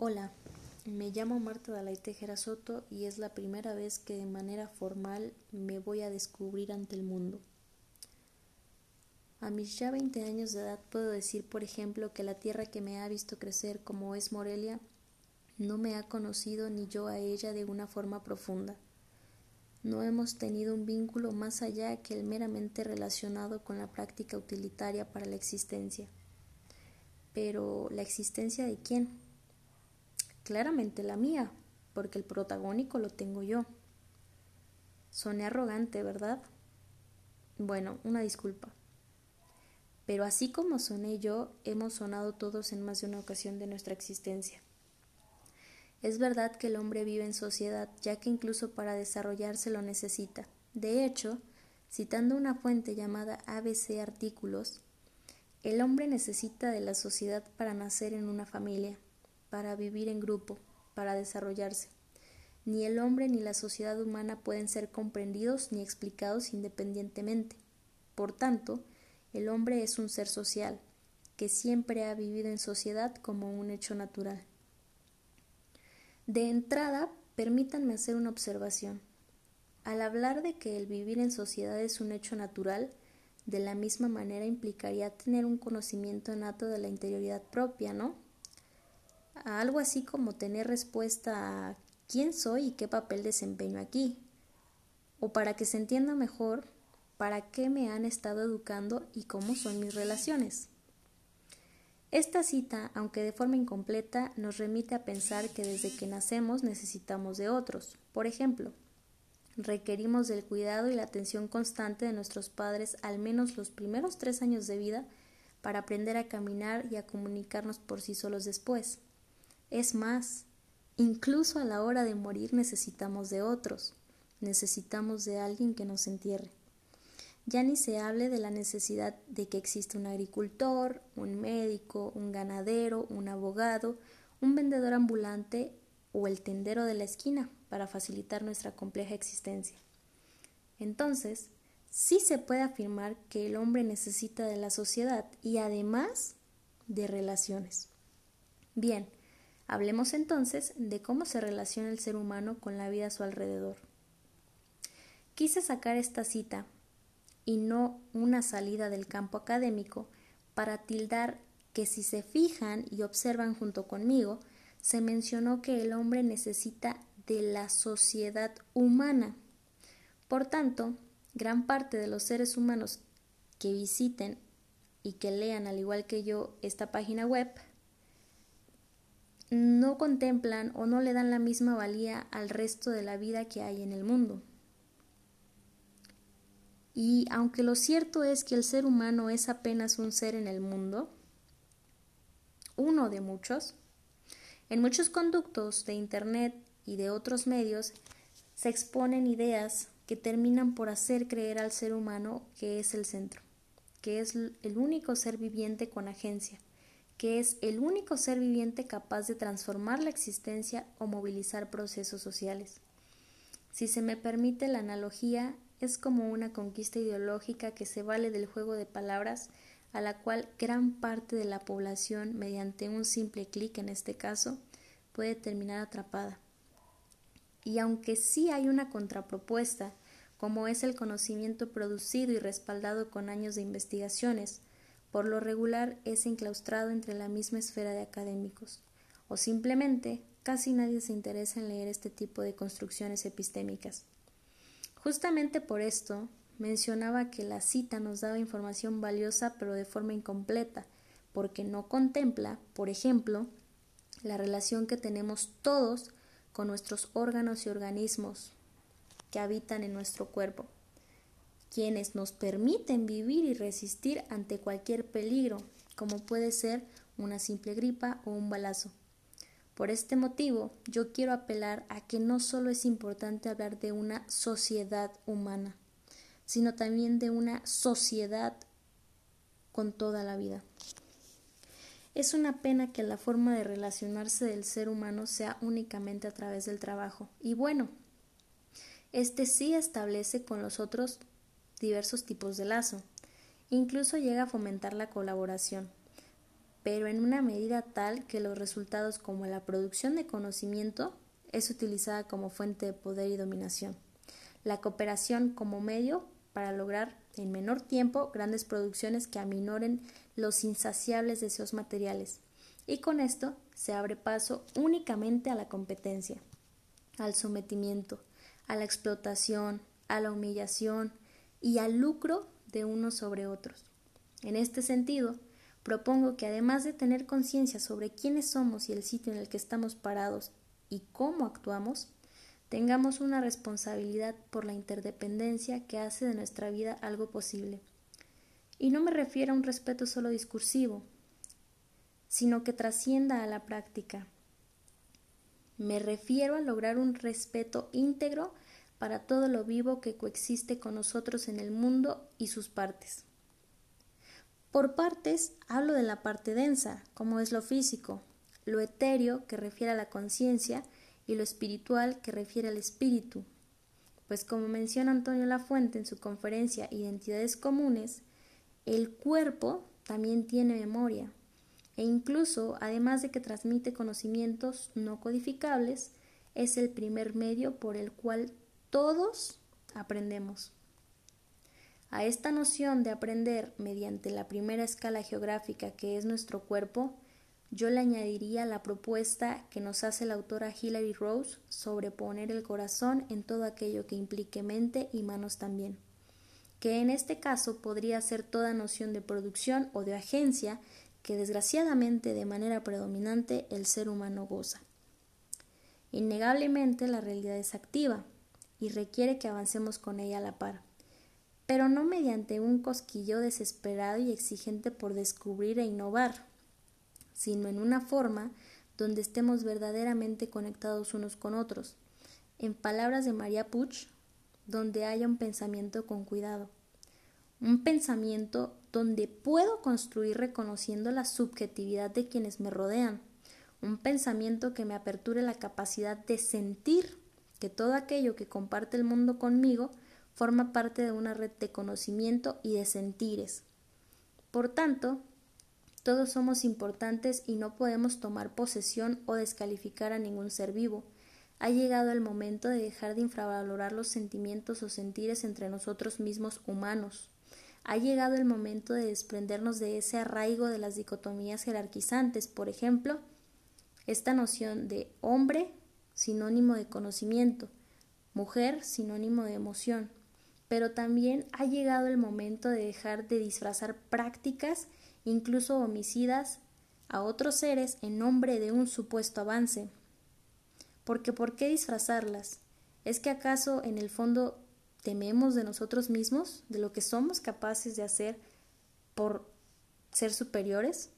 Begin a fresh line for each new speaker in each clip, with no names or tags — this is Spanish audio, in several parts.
Hola, me llamo Marta Dalai Tejera Soto y es la primera vez que de manera formal me voy a descubrir ante el mundo. A mis ya 20 años de edad puedo decir, por ejemplo, que la tierra que me ha visto crecer como es Morelia no me ha conocido ni yo a ella de una forma profunda. No hemos tenido un vínculo más allá que el meramente relacionado con la práctica utilitaria para la existencia. Pero, ¿la existencia de quién? Claramente la mía, porque el protagónico lo tengo yo. Soné arrogante, ¿verdad? Bueno, una disculpa. Pero así como soné yo, hemos sonado todos en más de una ocasión de nuestra existencia. Es verdad que el hombre vive en sociedad, ya que incluso para desarrollarse lo necesita. De hecho, citando una fuente llamada ABC Artículos, el hombre necesita de la sociedad para nacer en una familia, para vivir en grupo, para desarrollarse. Ni el hombre ni la sociedad humana pueden ser comprendidos ni explicados independientemente. Por tanto, el hombre es un ser social, que siempre ha vivido en sociedad como un hecho natural. De entrada, permítanme hacer una observación. Al hablar de que el vivir en sociedad es un hecho natural, de la misma manera implicaría tener un conocimiento nato de la interioridad propia, ¿no? Algo así como tener respuesta a quién soy y qué papel desempeño aquí. O para que se entienda mejor, para qué me han estado educando y cómo son mis relaciones. Esta cita, aunque de forma incompleta, nos remite a pensar que desde que nacemos necesitamos de otros. Por ejemplo, requerimos del cuidado y la atención constante de nuestros padres al menos los primeros tres años de vida para aprender a caminar y a comunicarnos por sí solos después. Es más, incluso a la hora de morir necesitamos de otros, necesitamos de alguien que nos entierre. Ya ni se hable de la necesidad de que exista un agricultor, un médico, un ganadero, un abogado, un vendedor ambulante o el tendero de la esquina para facilitar nuestra compleja existencia. Entonces, sí se puede afirmar que el hombre necesita de la sociedad y además de relaciones. Bien, Hablemos entonces de cómo se relaciona el ser humano con la vida a su alrededor. Quise sacar esta cita y no una salida del campo académico para tildar que si se fijan y observan junto conmigo, se mencionó que el hombre necesita de la sociedad humana. Por tanto, gran parte de los seres humanos que visiten y que lean al igual que yo esta página web no contemplan o no le dan la misma valía al resto de la vida que hay en el mundo. Y aunque lo cierto es que el ser humano es apenas un ser en el mundo, uno de muchos, en muchos conductos de Internet y de otros medios se exponen ideas que terminan por hacer creer al ser humano que es el centro, que es el único ser viviente con agencia, que es el único ser viviente capaz de transformar la existencia o movilizar procesos sociales. Si se me permite la analogía, es como una conquista ideológica que se vale del juego de palabras a la cual gran parte de la población, mediante un simple clic en este caso, puede terminar atrapada. Y aunque sí hay una contrapropuesta, como es el conocimiento producido y respaldado con años de investigaciones, por lo regular es enclaustrado entre la misma esfera de académicos, o simplemente casi nadie se interesa en leer este tipo de construcciones epistémicas. Justamente por esto mencionaba que la cita nos daba información valiosa pero de forma incompleta, porque no contempla, por ejemplo, la relación que tenemos todos con nuestros órganos y organismos que habitan en nuestro cuerpo quienes nos permiten vivir y resistir ante cualquier peligro, como puede ser una simple gripa o un balazo. Por este motivo, yo quiero apelar a que no solo es importante hablar de una sociedad humana, sino también de una sociedad con toda la vida. Es una pena que la forma de relacionarse del ser humano sea únicamente a través del trabajo. Y bueno, este sí establece con los otros diversos tipos de lazo. Incluso llega a fomentar la colaboración. pero en una medida tal que los resultados como la producción de conocimiento es utilizada como fuente de poder y dominación. La cooperación como medio para lograr en menor tiempo grandes producciones que aminoren los insaciables deseos materiales. Y con esto se abre paso únicamente a la competencia, al sometimiento, a la explotación, a la humillación y al lucro de unos sobre otros. En este sentido, propongo que además de tener conciencia sobre quiénes somos y el sitio en el que estamos parados y cómo actuamos, tengamos una responsabilidad por la interdependencia que hace de nuestra vida algo posible. Y no me refiero a un respeto solo discursivo, sino que trascienda a la práctica. Me refiero a lograr un respeto íntegro para todo lo vivo que coexiste con nosotros en el mundo y sus partes. Por partes hablo de la parte densa, como es lo físico, lo etéreo que refiere a la conciencia y lo espiritual que refiere al espíritu. Pues como menciona Antonio Lafuente en su conferencia Identidades Comunes, el cuerpo también tiene memoria e incluso, además de que transmite conocimientos no codificables, es el primer medio por el cual todos aprendemos. A esta noción de aprender mediante la primera escala geográfica que es nuestro cuerpo, yo le añadiría la propuesta que nos hace la autora Hilary Rose sobre poner el corazón en todo aquello que implique mente y manos también, que en este caso podría ser toda noción de producción o de agencia que desgraciadamente de manera predominante el ser humano goza. Innegablemente la realidad es activa y requiere que avancemos con ella a la par pero no mediante un cosquillo desesperado y exigente por descubrir e innovar, sino en una forma donde estemos verdaderamente conectados unos con otros. En palabras de María Puch, donde haya un pensamiento con cuidado. Un pensamiento donde puedo construir reconociendo la subjetividad de quienes me rodean. Un pensamiento que me aperture la capacidad de sentir que todo aquello que comparte el mundo conmigo forma parte de una red de conocimiento y de sentires. Por tanto, todos somos importantes y no podemos tomar posesión o descalificar a ningún ser vivo. Ha llegado el momento de dejar de infravalorar los sentimientos o sentires entre nosotros mismos humanos. Ha llegado el momento de desprendernos de ese arraigo de las dicotomías jerarquizantes, por ejemplo, esta noción de hombre sinónimo de conocimiento, mujer sinónimo de emoción, pero también ha llegado el momento de dejar de disfrazar prácticas, incluso homicidas, a otros seres en nombre de un supuesto avance. Porque ¿por qué disfrazarlas? ¿Es que acaso en el fondo tememos de nosotros mismos, de lo que somos capaces de hacer por ser superiores?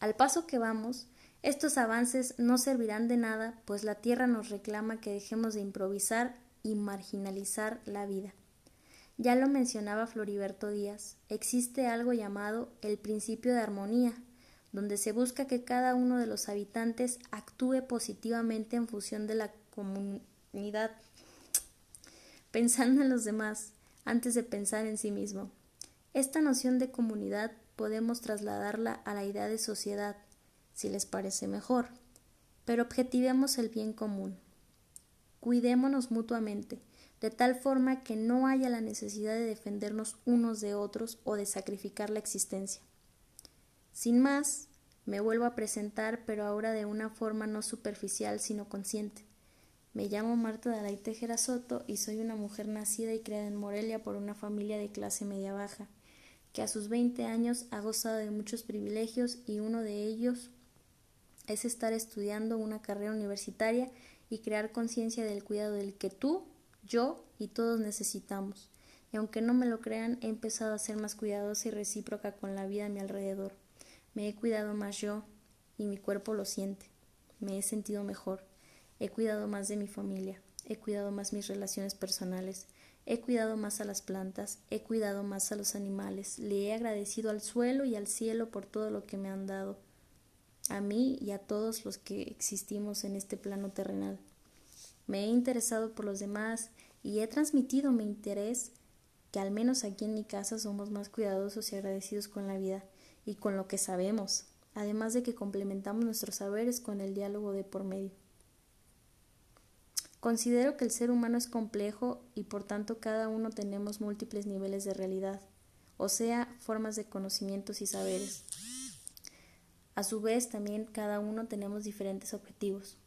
Al paso que vamos, estos avances no servirán de nada, pues la Tierra nos reclama que dejemos de improvisar y marginalizar la vida. Ya lo mencionaba Floriberto Díaz, existe algo llamado el principio de armonía, donde se busca que cada uno de los habitantes actúe positivamente en función de la comunidad, pensando en los demás antes de pensar en sí mismo. Esta noción de comunidad podemos trasladarla a la idea de sociedad, si les parece mejor, pero objetivemos el bien común. Cuidémonos mutuamente, de tal forma que no haya la necesidad de defendernos unos de otros o de sacrificar la existencia. Sin más, me vuelvo a presentar, pero ahora de una forma no superficial, sino consciente. Me llamo Marta Dalai Tejera Soto y soy una mujer nacida y creada en Morelia por una familia de clase media baja, que a sus 20 años ha gozado de muchos privilegios y uno de ellos es estar estudiando una carrera universitaria y crear conciencia del cuidado del que tú, yo y todos necesitamos. Y aunque no me lo crean, he empezado a ser más cuidadosa y recíproca con la vida a mi alrededor. Me he cuidado más yo y mi cuerpo lo siente. Me he sentido mejor. He cuidado más de mi familia. He cuidado más mis relaciones personales. He cuidado más a las plantas. He cuidado más a los animales. Le he agradecido al suelo y al cielo por todo lo que me han dado a mí y a todos los que existimos en este plano terrenal. Me he interesado por los demás y he transmitido mi interés que al menos aquí en mi casa somos más cuidadosos y agradecidos con la vida y con lo que sabemos, además de que complementamos nuestros saberes con el diálogo de por medio. Considero que el ser humano es complejo y por tanto cada uno tenemos múltiples niveles de realidad, o sea, formas de conocimientos y saberes. A su vez, también cada uno tenemos diferentes objetivos,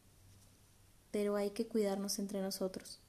pero hay que cuidarnos entre nosotros.